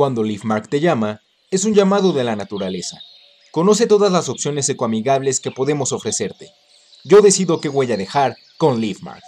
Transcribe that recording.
Cuando LeafMark te llama, es un llamado de la naturaleza. Conoce todas las opciones ecoamigables que podemos ofrecerte. Yo decido qué huella dejar con LeafMark.